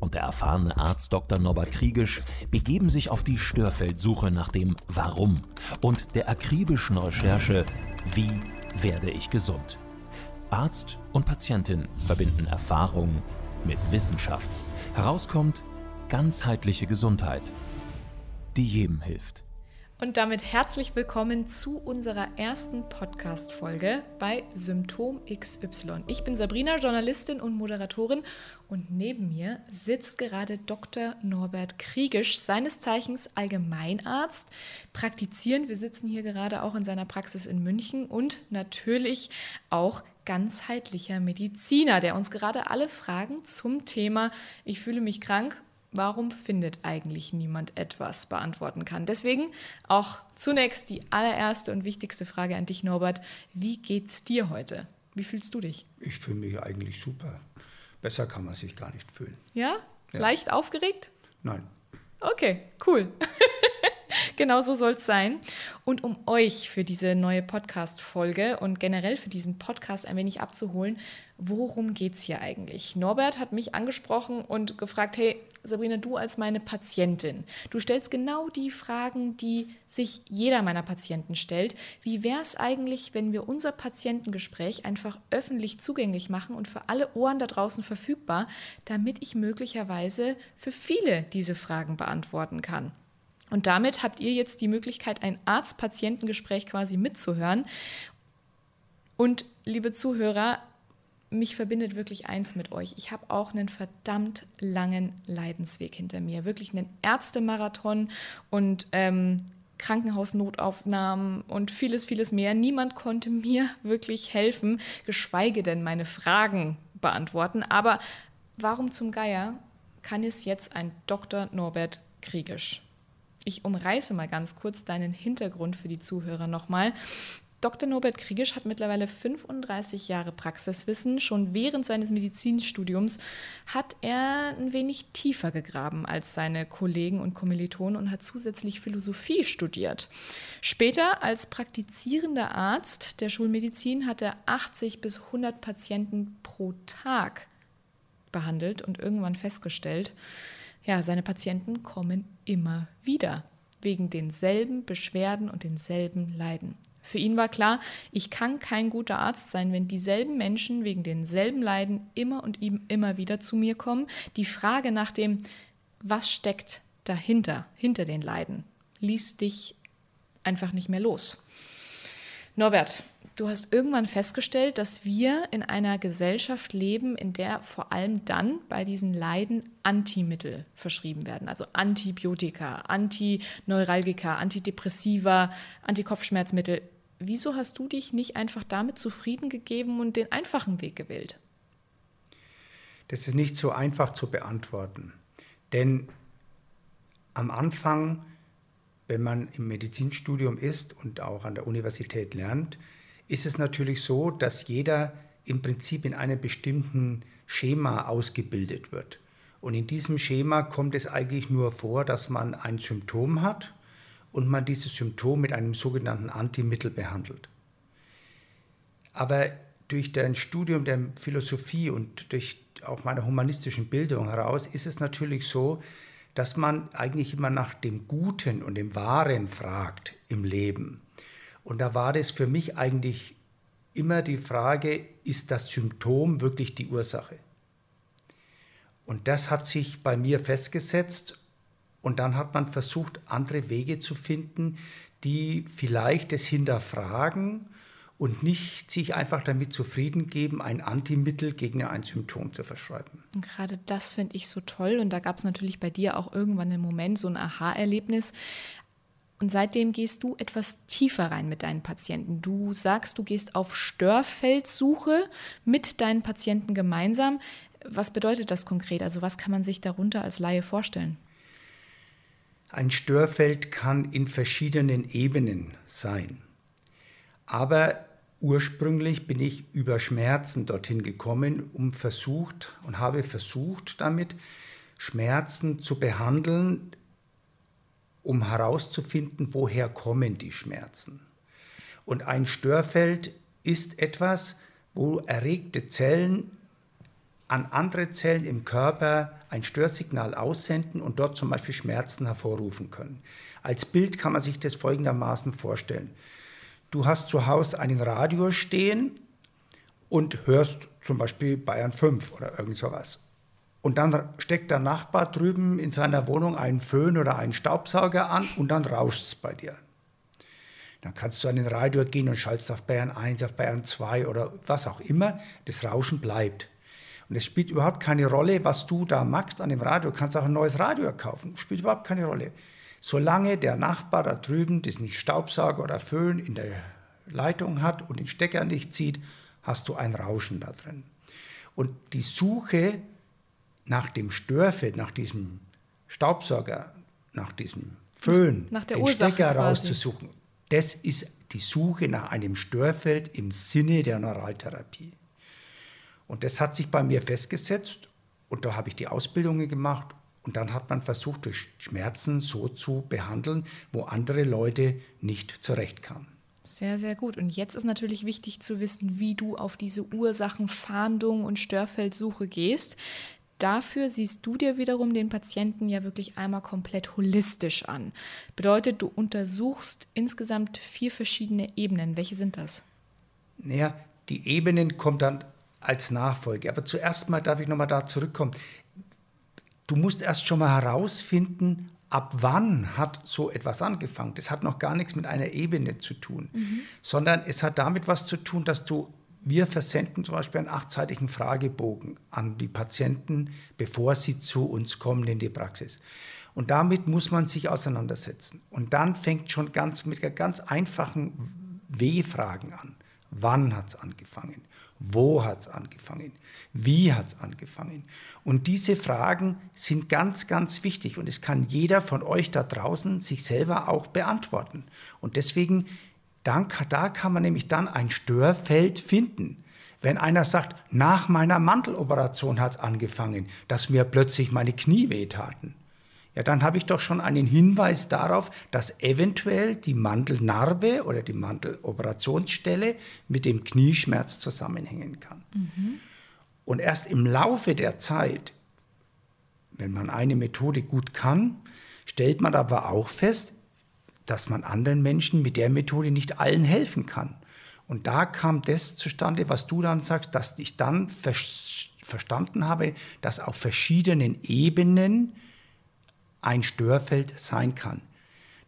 und der erfahrene Arzt Dr. Norbert Kriegisch begeben sich auf die Störfeldsuche nach dem Warum und der akribischen Recherche Wie werde ich gesund? Arzt und Patientin verbinden Erfahrung mit Wissenschaft. Herauskommt ganzheitliche Gesundheit, die jedem hilft. Und damit herzlich willkommen zu unserer ersten Podcast-Folge bei Symptom XY. Ich bin Sabrina, Journalistin und Moderatorin und neben mir sitzt gerade Dr. Norbert Kriegisch, seines Zeichens Allgemeinarzt, praktizierend. Wir sitzen hier gerade auch in seiner Praxis in München und natürlich auch ganzheitlicher Mediziner, der uns gerade alle Fragen zum Thema Ich fühle mich krank warum findet eigentlich niemand etwas beantworten kann. Deswegen auch zunächst die allererste und wichtigste Frage an dich, Norbert. Wie geht's dir heute? Wie fühlst du dich? Ich fühle mich eigentlich super. Besser kann man sich gar nicht fühlen. Ja? ja. Leicht aufgeregt? Nein. Okay, cool. genau so soll es sein. Und um euch für diese neue Podcast-Folge und generell für diesen Podcast ein wenig abzuholen, worum geht es hier eigentlich? Norbert hat mich angesprochen und gefragt, hey, Sabrina, du als meine Patientin, du stellst genau die Fragen, die sich jeder meiner Patienten stellt. Wie wäre es eigentlich, wenn wir unser Patientengespräch einfach öffentlich zugänglich machen und für alle Ohren da draußen verfügbar, damit ich möglicherweise für viele diese Fragen beantworten kann? Und damit habt ihr jetzt die Möglichkeit, ein Arzt-Patientengespräch quasi mitzuhören. Und liebe Zuhörer, mich verbindet wirklich eins mit euch. Ich habe auch einen verdammt langen Leidensweg hinter mir. Wirklich einen Ärztemarathon und ähm, Krankenhausnotaufnahmen und vieles, vieles mehr. Niemand konnte mir wirklich helfen, geschweige denn meine Fragen beantworten. Aber warum zum Geier kann es jetzt ein Dr. Norbert Kriegisch? Ich umreiße mal ganz kurz deinen Hintergrund für die Zuhörer nochmal. Dr. Norbert Kriegisch hat mittlerweile 35 Jahre Praxiswissen. Schon während seines Medizinstudiums hat er ein wenig tiefer gegraben als seine Kollegen und Kommilitonen und hat zusätzlich Philosophie studiert. Später als praktizierender Arzt der Schulmedizin hat er 80 bis 100 Patienten pro Tag behandelt und irgendwann festgestellt, ja, seine Patienten kommen immer wieder wegen denselben Beschwerden und denselben Leiden. Für ihn war klar, ich kann kein guter Arzt sein, wenn dieselben Menschen wegen denselben Leiden immer und immer wieder zu mir kommen. Die Frage nach dem, was steckt dahinter, hinter den Leiden, ließ dich einfach nicht mehr los. Norbert, du hast irgendwann festgestellt, dass wir in einer Gesellschaft leben, in der vor allem dann bei diesen Leiden Antimittel verschrieben werden. Also Antibiotika, Antineuralgika, Antidepressiva, Antikopfschmerzmittel. Wieso hast du dich nicht einfach damit zufrieden gegeben und den einfachen Weg gewählt? Das ist nicht so einfach zu beantworten. Denn am Anfang wenn man im Medizinstudium ist und auch an der Universität lernt, ist es natürlich so, dass jeder im Prinzip in einem bestimmten Schema ausgebildet wird. Und in diesem Schema kommt es eigentlich nur vor, dass man ein Symptom hat und man dieses Symptom mit einem sogenannten Antimittel behandelt. Aber durch dein Studium der Philosophie und durch auch meine humanistischen Bildung heraus ist es natürlich so, dass man eigentlich immer nach dem Guten und dem Wahren fragt im Leben. Und da war das für mich eigentlich immer die Frage, ist das Symptom wirklich die Ursache? Und das hat sich bei mir festgesetzt und dann hat man versucht, andere Wege zu finden, die vielleicht das hinterfragen und nicht sich einfach damit zufrieden geben, ein Antimittel gegen ein Symptom zu verschreiben. Und gerade das finde ich so toll. Und da gab es natürlich bei dir auch irgendwann einen Moment, so ein Aha-Erlebnis. Und seitdem gehst du etwas tiefer rein mit deinen Patienten. Du sagst, du gehst auf Störfeldsuche mit deinen Patienten gemeinsam. Was bedeutet das konkret? Also was kann man sich darunter als Laie vorstellen? Ein Störfeld kann in verschiedenen Ebenen sein. Aber ursprünglich bin ich über Schmerzen dorthin gekommen, um versucht und habe versucht damit Schmerzen zu behandeln, um herauszufinden, woher kommen die Schmerzen. Und ein Störfeld ist etwas, wo erregte Zellen an andere Zellen im Körper ein Störsignal aussenden und dort zum Beispiel Schmerzen hervorrufen können. Als Bild kann man sich das folgendermaßen vorstellen. Du hast zu Hause einen Radio stehen und hörst zum Beispiel Bayern 5 oder irgend sowas. Und dann steckt der Nachbar drüben in seiner Wohnung einen Föhn oder einen Staubsauger an und dann rauscht es bei dir. Dann kannst du an den Radio gehen und schaltest auf Bayern 1, auf Bayern 2 oder was auch immer. Das Rauschen bleibt. Und es spielt überhaupt keine Rolle, was du da magst an dem Radio. Du kannst auch ein neues Radio kaufen. Spielt überhaupt keine Rolle. Solange der Nachbar da drüben diesen Staubsauger oder Föhn in der Leitung hat und den Stecker nicht zieht, hast du ein Rauschen da drin. Und die Suche nach dem Störfeld, nach diesem Staubsauger, nach diesem Föhn, nach der den Ursache Stecker quasi. rauszusuchen, das ist die Suche nach einem Störfeld im Sinne der Neuraltherapie. Und das hat sich bei mir festgesetzt und da habe ich die Ausbildungen gemacht und dann hat man versucht, durch Schmerzen so zu behandeln, wo andere Leute nicht zurechtkamen. Sehr, sehr gut. Und jetzt ist natürlich wichtig zu wissen, wie du auf diese Ursachenfahndung und Störfeldsuche gehst. Dafür siehst du dir wiederum den Patienten ja wirklich einmal komplett holistisch an. Bedeutet, du untersuchst insgesamt vier verschiedene Ebenen. Welche sind das? Naja, die Ebenen kommen dann als Nachfolge. Aber zuerst mal darf ich nochmal da zurückkommen. Du musst erst schon mal herausfinden, ab wann hat so etwas angefangen. Das hat noch gar nichts mit einer Ebene zu tun, sondern es hat damit was zu tun, dass du, wir versenden zum Beispiel einen achtseitigen Fragebogen an die Patienten, bevor sie zu uns kommen in die Praxis. Und damit muss man sich auseinandersetzen. Und dann fängt schon ganz mit ganz einfachen W-Fragen an. Wann hat es angefangen? Wo hat es angefangen? Wie hat es angefangen? Und diese Fragen sind ganz, ganz wichtig. Und es kann jeder von euch da draußen sich selber auch beantworten. Und deswegen, dann, da kann man nämlich dann ein Störfeld finden. Wenn einer sagt, nach meiner Manteloperation hat es angefangen, dass mir plötzlich meine Knie wehtaten ja, dann habe ich doch schon einen Hinweis darauf, dass eventuell die Mandelnarbe oder die Manteloperationsstelle mit dem Knieschmerz zusammenhängen kann. Mhm. Und erst im Laufe der Zeit, wenn man eine Methode gut kann, stellt man aber auch fest, dass man anderen Menschen mit der Methode nicht allen helfen kann. Und da kam das zustande, was du dann sagst, dass ich dann ver verstanden habe, dass auf verschiedenen Ebenen ein Störfeld sein kann.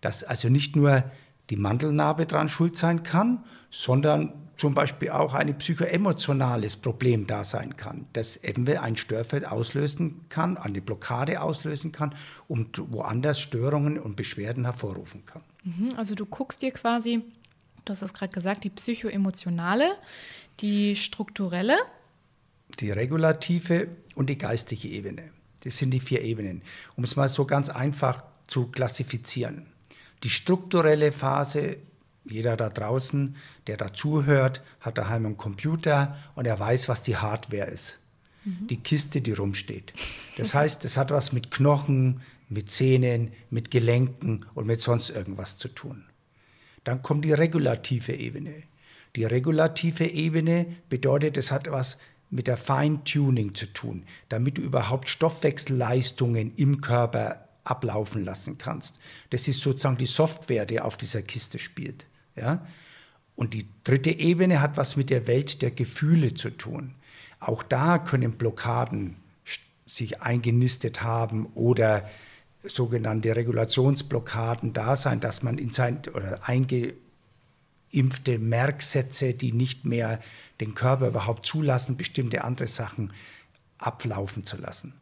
Dass also nicht nur die Mandelnarbe dran schuld sein kann, sondern zum Beispiel auch ein psychoemotionales Problem da sein kann, das eben ein Störfeld auslösen kann, eine Blockade auslösen kann und woanders Störungen und Beschwerden hervorrufen kann. Mhm, also du guckst dir quasi, du hast es gerade gesagt, die psychoemotionale, die strukturelle, die regulative und die geistige Ebene. Das sind die vier Ebenen, um es mal so ganz einfach zu klassifizieren. Die strukturelle Phase, jeder da draußen, der dazuhört, hat daheim einen Computer und er weiß, was die Hardware ist. Mhm. Die Kiste, die rumsteht. Das heißt, es hat was mit Knochen, mit Zähnen, mit Gelenken und mit sonst irgendwas zu tun. Dann kommt die regulative Ebene. Die regulative Ebene bedeutet, es hat was mit der Feintuning zu tun, damit du überhaupt Stoffwechselleistungen im Körper ablaufen lassen kannst. Das ist sozusagen die Software, die auf dieser Kiste spielt. Ja? Und die dritte Ebene hat was mit der Welt der Gefühle zu tun. Auch da können Blockaden sich eingenistet haben oder sogenannte Regulationsblockaden da sein, dass man in sein oder eingeimpfte Merksätze, die nicht mehr den Körper überhaupt zulassen, bestimmte andere Sachen ablaufen zu lassen.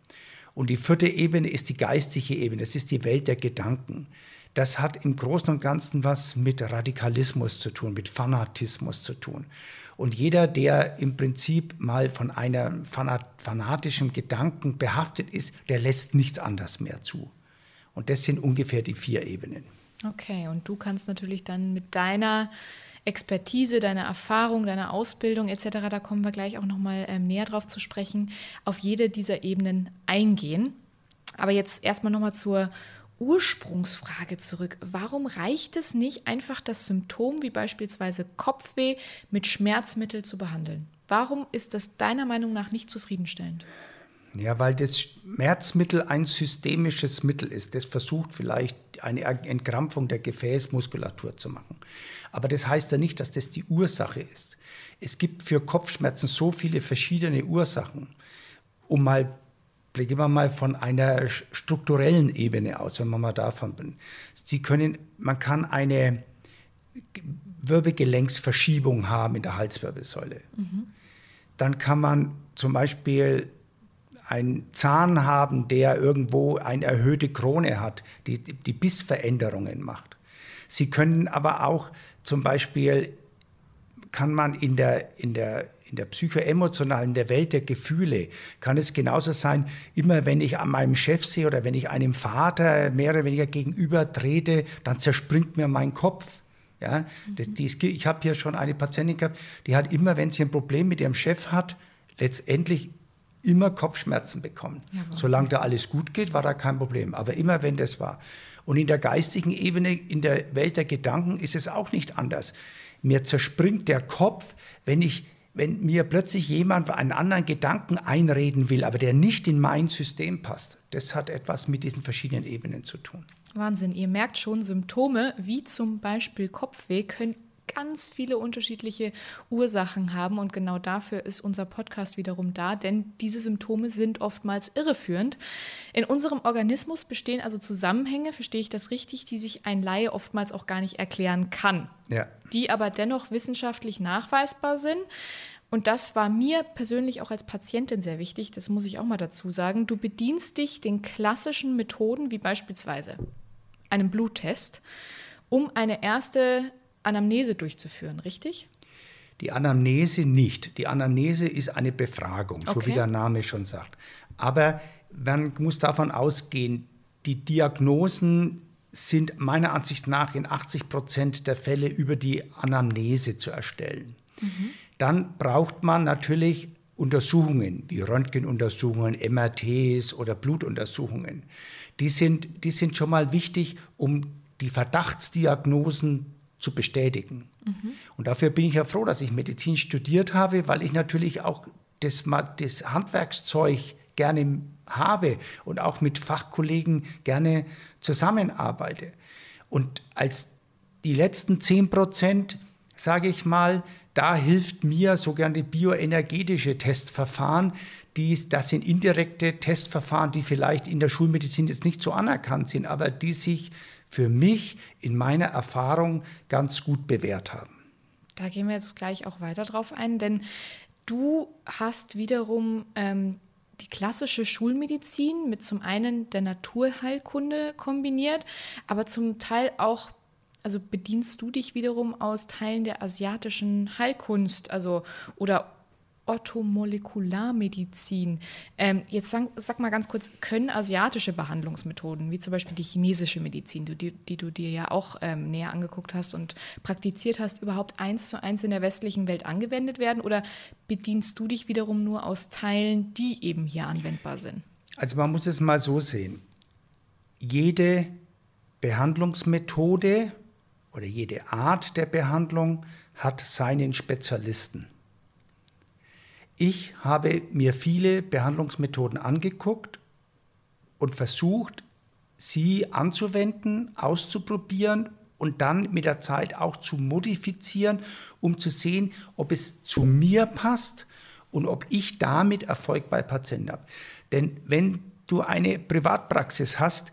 Und die vierte Ebene ist die geistige Ebene, das ist die Welt der Gedanken. Das hat im Großen und Ganzen was mit Radikalismus zu tun, mit Fanatismus zu tun. Und jeder, der im Prinzip mal von einem fanatischen Gedanken behaftet ist, der lässt nichts anderes mehr zu. Und das sind ungefähr die vier Ebenen. Okay, und du kannst natürlich dann mit deiner Expertise, deine Erfahrung, deine Ausbildung etc., da kommen wir gleich auch nochmal ähm, näher drauf zu sprechen, auf jede dieser Ebenen eingehen. Aber jetzt erstmal nochmal zur Ursprungsfrage zurück. Warum reicht es nicht, einfach das Symptom wie beispielsweise Kopfweh mit Schmerzmittel zu behandeln? Warum ist das deiner Meinung nach nicht zufriedenstellend? Ja, weil das Schmerzmittel ein systemisches Mittel ist. Das versucht vielleicht eine Entkrampfung der Gefäßmuskulatur zu machen. Aber das heißt ja nicht, dass das die Ursache ist. Es gibt für Kopfschmerzen so viele verschiedene Ursachen. Um mal, gehen wir mal von einer strukturellen Ebene aus, wenn man mal davon bin. Sie können, man kann eine Wirbelgelenksverschiebung haben in der Halswirbelsäule. Mhm. Dann kann man zum Beispiel einen Zahn haben, der irgendwo eine erhöhte Krone hat, die, die Bissveränderungen macht. Sie können aber auch zum Beispiel, kann man in der, in der, in der psychoemotionalen, der Welt der Gefühle, kann es genauso sein, immer wenn ich an meinem Chef sehe oder wenn ich einem Vater mehr oder weniger gegenüber trete, dann zerspringt mir mein Kopf. Ja, das, die, ich habe hier schon eine Patientin gehabt, die hat immer, wenn sie ein Problem mit ihrem Chef hat, letztendlich immer Kopfschmerzen bekommen. Ja, Solange da alles gut geht, war da kein Problem. Aber immer wenn das war. Und in der geistigen Ebene, in der Welt der Gedanken ist es auch nicht anders. Mir zerspringt der Kopf, wenn ich wenn mir plötzlich jemand einen anderen Gedanken einreden will, aber der nicht in mein System passt. Das hat etwas mit diesen verschiedenen Ebenen zu tun. Wahnsinn, ihr merkt schon, Symptome wie zum Beispiel Kopfweh können ganz viele unterschiedliche Ursachen haben. Und genau dafür ist unser Podcast wiederum da, denn diese Symptome sind oftmals irreführend. In unserem Organismus bestehen also Zusammenhänge, verstehe ich das richtig, die sich ein Laie oftmals auch gar nicht erklären kann, ja. die aber dennoch wissenschaftlich nachweisbar sind. Und das war mir persönlich auch als Patientin sehr wichtig, das muss ich auch mal dazu sagen. Du bedienst dich den klassischen Methoden wie beispielsweise einem Bluttest, um eine erste Anamnese durchzuführen, richtig? Die Anamnese nicht. Die Anamnese ist eine Befragung, okay. so wie der Name schon sagt. Aber man muss davon ausgehen, die Diagnosen sind meiner Ansicht nach in 80 Prozent der Fälle über die Anamnese zu erstellen. Mhm. Dann braucht man natürlich Untersuchungen wie Röntgenuntersuchungen, MRTs oder Blutuntersuchungen. Die sind, die sind schon mal wichtig, um die Verdachtsdiagnosen zu bestätigen. Mhm. Und dafür bin ich ja froh, dass ich Medizin studiert habe, weil ich natürlich auch das, das Handwerkszeug gerne habe und auch mit Fachkollegen gerne zusammenarbeite. Und als die letzten 10 Prozent, sage ich mal, da hilft mir sogenannte bioenergetische Testverfahren. Die, das sind indirekte Testverfahren, die vielleicht in der Schulmedizin jetzt nicht so anerkannt sind, aber die sich für mich in meiner Erfahrung ganz gut bewährt haben. Da gehen wir jetzt gleich auch weiter drauf ein, denn du hast wiederum ähm, die klassische Schulmedizin mit zum einen der Naturheilkunde kombiniert, aber zum Teil auch also bedienst du dich wiederum aus Teilen der asiatischen Heilkunst, also oder Orthomolekularmedizin. Ähm, jetzt sag, sag, mal ganz kurz, können asiatische Behandlungsmethoden, wie zum Beispiel die chinesische Medizin, die, die du dir ja auch ähm, näher angeguckt hast und praktiziert hast, überhaupt eins zu eins in der westlichen Welt angewendet werden? Oder bedienst du dich wiederum nur aus Teilen, die eben hier anwendbar sind? Also man muss es mal so sehen. Jede Behandlungsmethode oder jede Art der Behandlung hat seinen Spezialisten. Ich habe mir viele Behandlungsmethoden angeguckt und versucht, sie anzuwenden, auszuprobieren und dann mit der Zeit auch zu modifizieren, um zu sehen, ob es zu mir passt und ob ich damit Erfolg bei Patienten habe. Denn wenn du eine Privatpraxis hast,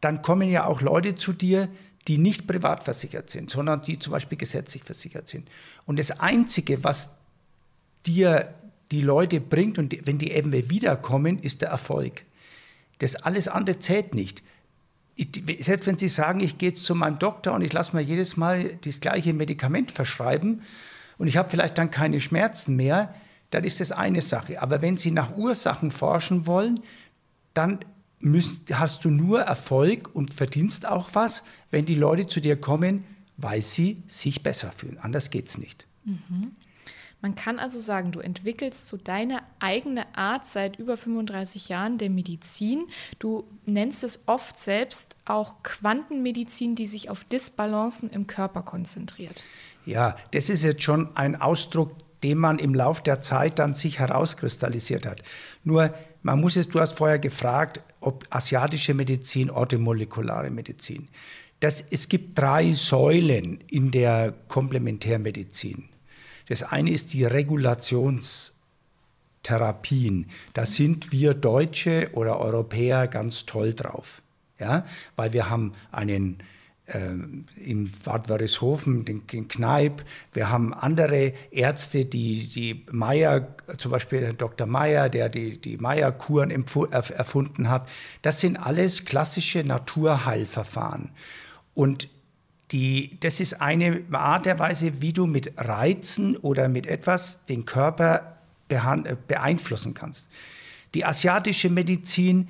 dann kommen ja auch Leute zu dir, die nicht privat versichert sind, sondern die zum Beispiel gesetzlich versichert sind. Und das Einzige, was dir die Leute bringt und wenn die eben wiederkommen, ist der Erfolg. Das alles andere zählt nicht. Ich, selbst wenn Sie sagen, ich gehe zu meinem Doktor und ich lasse mir jedes Mal das gleiche Medikament verschreiben und ich habe vielleicht dann keine Schmerzen mehr, dann ist das eine Sache. Aber wenn Sie nach Ursachen forschen wollen, dann müsst, hast du nur Erfolg und verdienst auch was, wenn die Leute zu dir kommen, weil sie sich besser fühlen. Anders geht es nicht. Mhm. Man kann also sagen, du entwickelst so deine eigene Art seit über 35 Jahren der Medizin. Du nennst es oft selbst auch Quantenmedizin, die sich auf Disbalancen im Körper konzentriert. Ja, das ist jetzt schon ein Ausdruck, den man im Laufe der Zeit dann sich herauskristallisiert hat. Nur, man muss es, du hast vorher gefragt, ob asiatische Medizin, orthomolekulare Medizin. Das, es gibt drei Säulen in der Komplementärmedizin. Das eine ist die Regulationstherapien. Da sind wir Deutsche oder Europäer ganz toll drauf. Ja? Weil wir haben einen äh, in Bad Wörishofen, den, den Kneipp. Wir haben andere Ärzte, die, die Meyer, zum Beispiel Dr. Meyer, der die, die Meyer-Kuren erfunden hat. Das sind alles klassische Naturheilverfahren. Und die, das ist eine Art der Weise, wie du mit Reizen oder mit etwas den Körper beeinflussen kannst. Die asiatische Medizin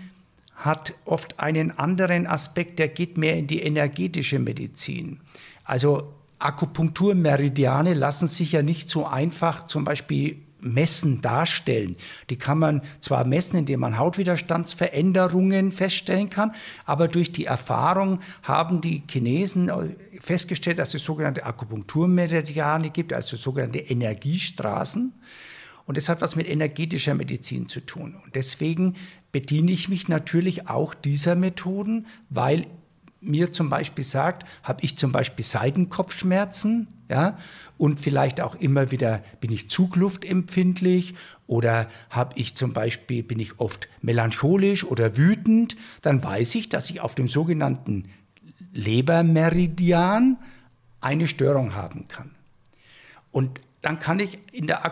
hat oft einen anderen Aspekt, der geht mehr in die energetische Medizin. Also Akupunkturmeridiane lassen sich ja nicht so einfach zum Beispiel messen, darstellen. Die kann man zwar messen, indem man Hautwiderstandsveränderungen feststellen kann, aber durch die Erfahrung haben die Chinesen festgestellt, dass es sogenannte Akupunkturmeridiane gibt, also sogenannte Energiestraßen. Und das hat was mit energetischer Medizin zu tun. Und deswegen bediene ich mich natürlich auch dieser Methoden, weil mir zum Beispiel sagt, habe ich zum Beispiel Seitenkopfschmerzen, ja, und vielleicht auch immer wieder bin ich zugluftempfindlich oder habe ich zum Beispiel bin ich oft melancholisch oder wütend, dann weiß ich, dass ich auf dem sogenannten Lebermeridian eine Störung haben kann. Und dann kann ich in der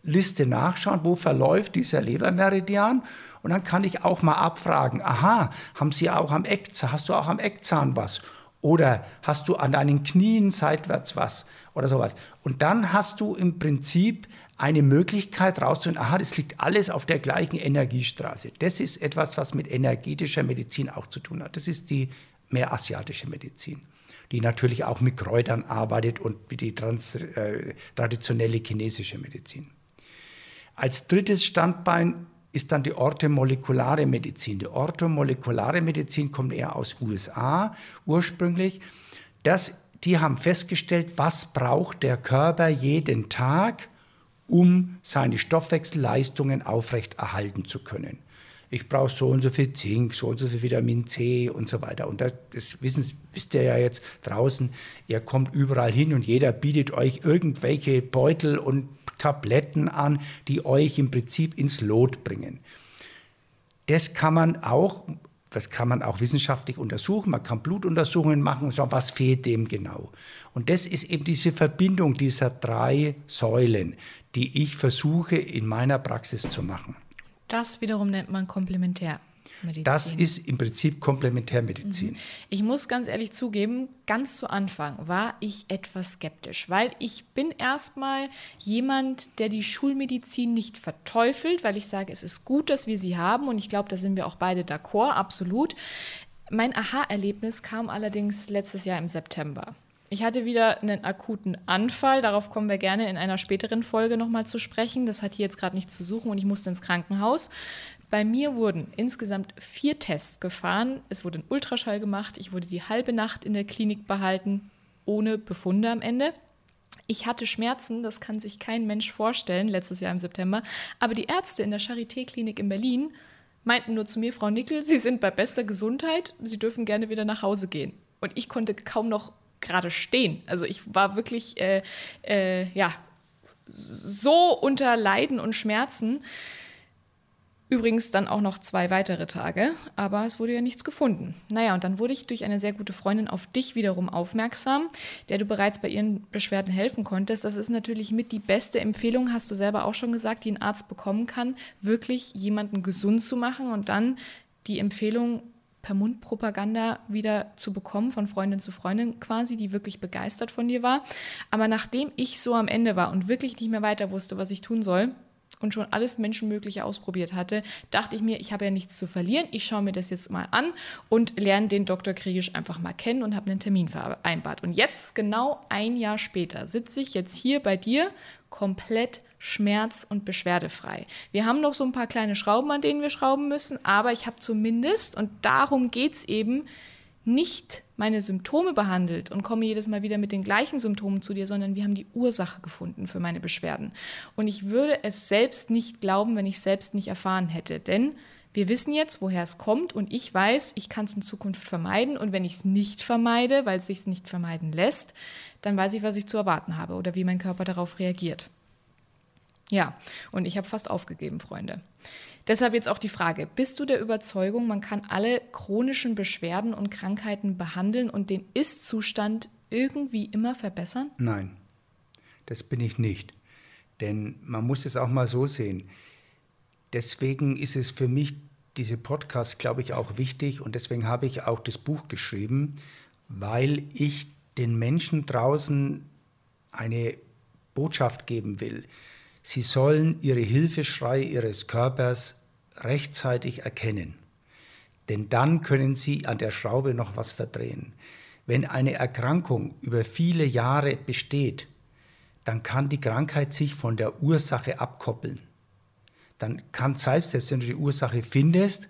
Akupunkturliste nachschauen, wo verläuft dieser Lebermeridian und dann kann ich auch mal abfragen, aha, haben Sie auch am Eckzahn, hast du auch am Eckzahn was? Oder hast du an deinen Knien seitwärts was? Oder sowas. Und dann hast du im Prinzip eine Möglichkeit rauszufinden, aha, das liegt alles auf der gleichen Energiestraße. Das ist etwas, was mit energetischer Medizin auch zu tun hat. Das ist die mehr asiatische Medizin, die natürlich auch mit Kräutern arbeitet und wie die trans, äh, traditionelle chinesische Medizin. Als drittes Standbein ist dann die orthomolekulare Medizin. Die orthomolekulare Medizin kommt eher aus USA ursprünglich. Das, die haben festgestellt, was braucht der Körper jeden Tag, um seine Stoffwechselleistungen aufrechterhalten zu können. Ich brauche so und so viel Zink, so und so viel Vitamin C und so weiter. Und das, das wissen, wisst ihr ja jetzt draußen, ihr kommt überall hin und jeder bietet euch irgendwelche Beutel und Tabletten an, die euch im Prinzip ins Lot bringen. Das kann man auch, das kann man auch wissenschaftlich untersuchen. Man kann Blutuntersuchungen machen und schauen, was fehlt dem genau. Und das ist eben diese Verbindung dieser drei Säulen, die ich versuche in meiner Praxis zu machen. Das wiederum nennt man komplementär. Medizin. Das ist im Prinzip Komplementärmedizin. Mhm. Ich muss ganz ehrlich zugeben, ganz zu Anfang war ich etwas skeptisch, weil ich bin erstmal jemand, der die Schulmedizin nicht verteufelt, weil ich sage, es ist gut, dass wir sie haben und ich glaube, da sind wir auch beide d'accord, absolut. Mein Aha-Erlebnis kam allerdings letztes Jahr im September. Ich hatte wieder einen akuten Anfall. Darauf kommen wir gerne in einer späteren Folge nochmal zu sprechen. Das hat hier jetzt gerade nichts zu suchen und ich musste ins Krankenhaus. Bei mir wurden insgesamt vier Tests gefahren. Es wurde ein Ultraschall gemacht. Ich wurde die halbe Nacht in der Klinik behalten, ohne Befunde am Ende. Ich hatte Schmerzen, das kann sich kein Mensch vorstellen, letztes Jahr im September. Aber die Ärzte in der Charité-Klinik in Berlin meinten nur zu mir, Frau Nickel, Sie sind bei bester Gesundheit, Sie dürfen gerne wieder nach Hause gehen. Und ich konnte kaum noch gerade stehen. Also ich war wirklich, äh, äh, ja, so unter Leiden und Schmerzen. Übrigens dann auch noch zwei weitere Tage, aber es wurde ja nichts gefunden. Naja, und dann wurde ich durch eine sehr gute Freundin auf dich wiederum aufmerksam, der du bereits bei ihren Beschwerden helfen konntest. Das ist natürlich mit die beste Empfehlung, hast du selber auch schon gesagt, die ein Arzt bekommen kann, wirklich jemanden gesund zu machen und dann die Empfehlung per Mundpropaganda wieder zu bekommen, von Freundin zu Freundin quasi, die wirklich begeistert von dir war. Aber nachdem ich so am Ende war und wirklich nicht mehr weiter wusste, was ich tun soll, und schon alles Menschenmögliche ausprobiert hatte, dachte ich mir, ich habe ja nichts zu verlieren. Ich schaue mir das jetzt mal an und lerne den Dr. Kriegisch einfach mal kennen und habe einen Termin vereinbart. Und jetzt, genau ein Jahr später, sitze ich jetzt hier bei dir komplett schmerz- und beschwerdefrei. Wir haben noch so ein paar kleine Schrauben, an denen wir schrauben müssen, aber ich habe zumindest, und darum geht es eben, nicht meine Symptome behandelt und komme jedes Mal wieder mit den gleichen Symptomen zu dir, sondern wir haben die Ursache gefunden für meine Beschwerden. Und ich würde es selbst nicht glauben, wenn ich es selbst nicht erfahren hätte. Denn wir wissen jetzt, woher es kommt und ich weiß, ich kann es in Zukunft vermeiden. Und wenn ich es nicht vermeide, weil es sich nicht vermeiden lässt, dann weiß ich, was ich zu erwarten habe oder wie mein Körper darauf reagiert. Ja, und ich habe fast aufgegeben, Freunde. Deshalb jetzt auch die Frage, bist du der Überzeugung, man kann alle chronischen Beschwerden und Krankheiten behandeln und den Ist-Zustand irgendwie immer verbessern? Nein, das bin ich nicht. Denn man muss es auch mal so sehen. Deswegen ist es für mich, diese Podcast, glaube ich, auch wichtig und deswegen habe ich auch das Buch geschrieben, weil ich den Menschen draußen eine Botschaft geben will. Sie sollen ihre Hilfeschreie ihres Körpers rechtzeitig erkennen. Denn dann können sie an der Schraube noch was verdrehen. Wenn eine Erkrankung über viele Jahre besteht, dann kann die Krankheit sich von der Ursache abkoppeln. Dann kann selbst, wenn du die Ursache findest,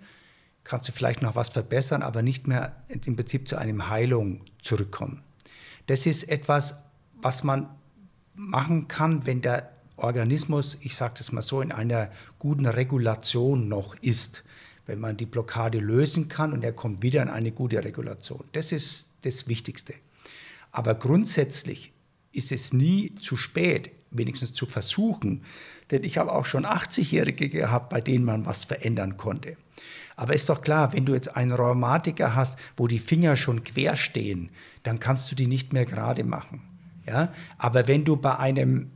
kannst du vielleicht noch was verbessern, aber nicht mehr im Prinzip zu einer Heilung zurückkommen. Das ist etwas, was man machen kann, wenn der Organismus, ich sage das mal so, in einer guten Regulation noch ist. Wenn man die Blockade lösen kann und er kommt wieder in eine gute Regulation. Das ist das Wichtigste. Aber grundsätzlich ist es nie zu spät, wenigstens zu versuchen, denn ich habe auch schon 80-Jährige gehabt, bei denen man was verändern konnte. Aber ist doch klar, wenn du jetzt einen Rheumatiker hast, wo die Finger schon quer stehen, dann kannst du die nicht mehr gerade machen. Ja? Aber wenn du bei einem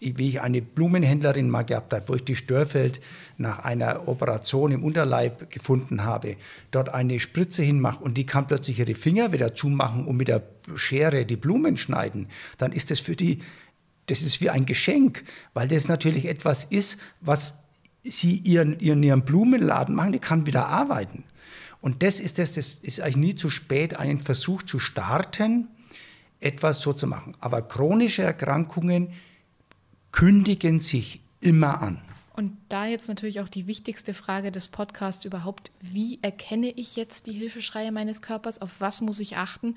wie ich eine Blumenhändlerin mal gehabt habe, wo ich die Störfeld nach einer Operation im Unterleib gefunden habe, dort eine Spritze hinmache und die kann plötzlich ihre Finger wieder zumachen und mit der Schere die Blumen schneiden, dann ist das für die, das ist wie ein Geschenk, weil das natürlich etwas ist, was sie ihren, ihren, ihren Blumenladen machen, die kann wieder arbeiten. Und das ist das, das ist eigentlich nie zu spät, einen Versuch zu starten, etwas so zu machen. Aber chronische Erkrankungen, kündigen sich immer an. Und da jetzt natürlich auch die wichtigste Frage des Podcasts überhaupt, wie erkenne ich jetzt die Hilfeschreie meines Körpers? Auf was muss ich achten,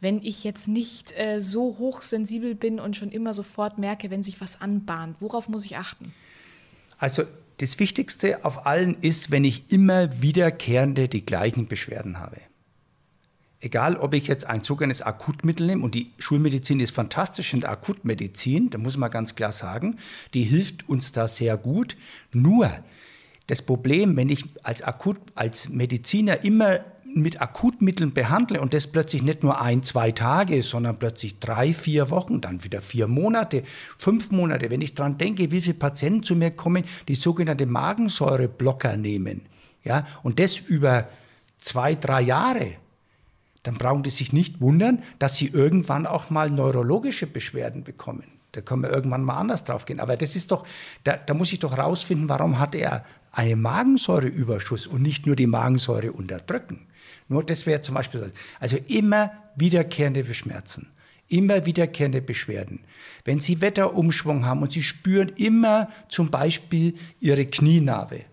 wenn ich jetzt nicht äh, so hochsensibel bin und schon immer sofort merke, wenn sich was anbahnt? Worauf muss ich achten? Also das Wichtigste auf allen ist, wenn ich immer wiederkehrende die gleichen Beschwerden habe egal ob ich jetzt ein sogenanntes Akutmittel nehme, und die Schulmedizin ist fantastisch in der Akutmedizin, da muss man ganz klar sagen, die hilft uns da sehr gut. Nur das Problem, wenn ich als, Akut, als Mediziner immer mit Akutmitteln behandle und das plötzlich nicht nur ein, zwei Tage, sondern plötzlich drei, vier Wochen, dann wieder vier Monate, fünf Monate. Wenn ich daran denke, wie viele Patienten zu mir kommen, die sogenannte Magensäureblocker nehmen, ja, und das über zwei, drei Jahre, dann brauchen die sich nicht wundern, dass sie irgendwann auch mal neurologische Beschwerden bekommen. Da können wir irgendwann mal anders drauf gehen. Aber das ist doch, da, da muss ich doch rausfinden, warum hat er einen Magensäureüberschuss und nicht nur die Magensäure unterdrücken. Nur das wäre zum Beispiel, also immer wiederkehrende Schmerzen, immer wiederkehrende Beschwerden. Wenn Sie Wetterumschwung haben und Sie spüren immer zum Beispiel Ihre Knienarbe,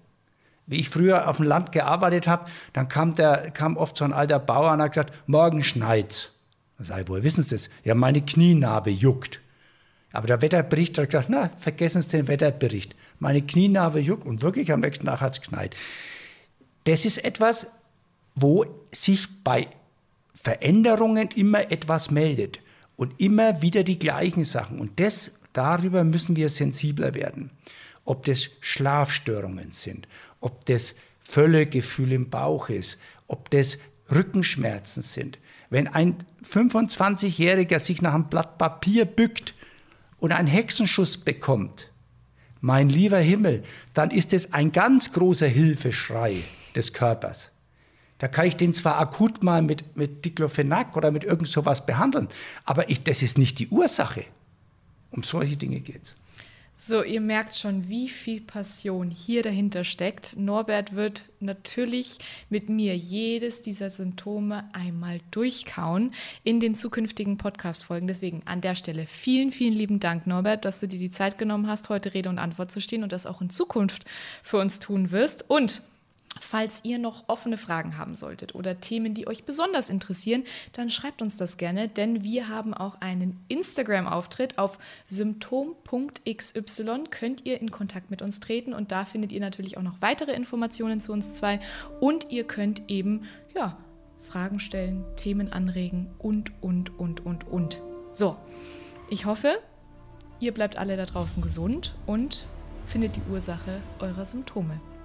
wie ich früher auf dem Land gearbeitet habe, dann kam, der, kam oft so ein alter Bauer und hat gesagt, morgen schneit's. Da sage ich, woher wissen Sie das? Ja, meine Knienarbe juckt. Aber der Wetterbericht hat gesagt, na, vergessen Sie den Wetterbericht. Meine Knienarbe juckt und wirklich am nächsten Tag hat es geschneit. Das ist etwas, wo sich bei Veränderungen immer etwas meldet und immer wieder die gleichen Sachen. Und das, darüber müssen wir sensibler werden. Ob das Schlafstörungen sind, ob das Völlegefühl im Bauch ist, ob das Rückenschmerzen sind. Wenn ein 25-Jähriger sich nach einem Blatt Papier bückt und einen Hexenschuss bekommt, mein lieber Himmel, dann ist es ein ganz großer Hilfeschrei des Körpers. Da kann ich den zwar akut mal mit, mit Diclofenac oder mit irgend sowas behandeln, aber ich, das ist nicht die Ursache. Um solche Dinge geht es. So, ihr merkt schon, wie viel Passion hier dahinter steckt. Norbert wird natürlich mit mir jedes dieser Symptome einmal durchkauen in den zukünftigen Podcast-Folgen. Deswegen an der Stelle vielen, vielen lieben Dank, Norbert, dass du dir die Zeit genommen hast, heute Rede und Antwort zu stehen und das auch in Zukunft für uns tun wirst. Und Falls ihr noch offene Fragen haben solltet oder Themen, die euch besonders interessieren, dann schreibt uns das gerne, denn wir haben auch einen Instagram-Auftritt auf symptom.xy. Könnt ihr in Kontakt mit uns treten und da findet ihr natürlich auch noch weitere Informationen zu uns zwei und ihr könnt eben ja, Fragen stellen, Themen anregen und, und, und, und, und. So, ich hoffe, ihr bleibt alle da draußen gesund und findet die Ursache eurer Symptome.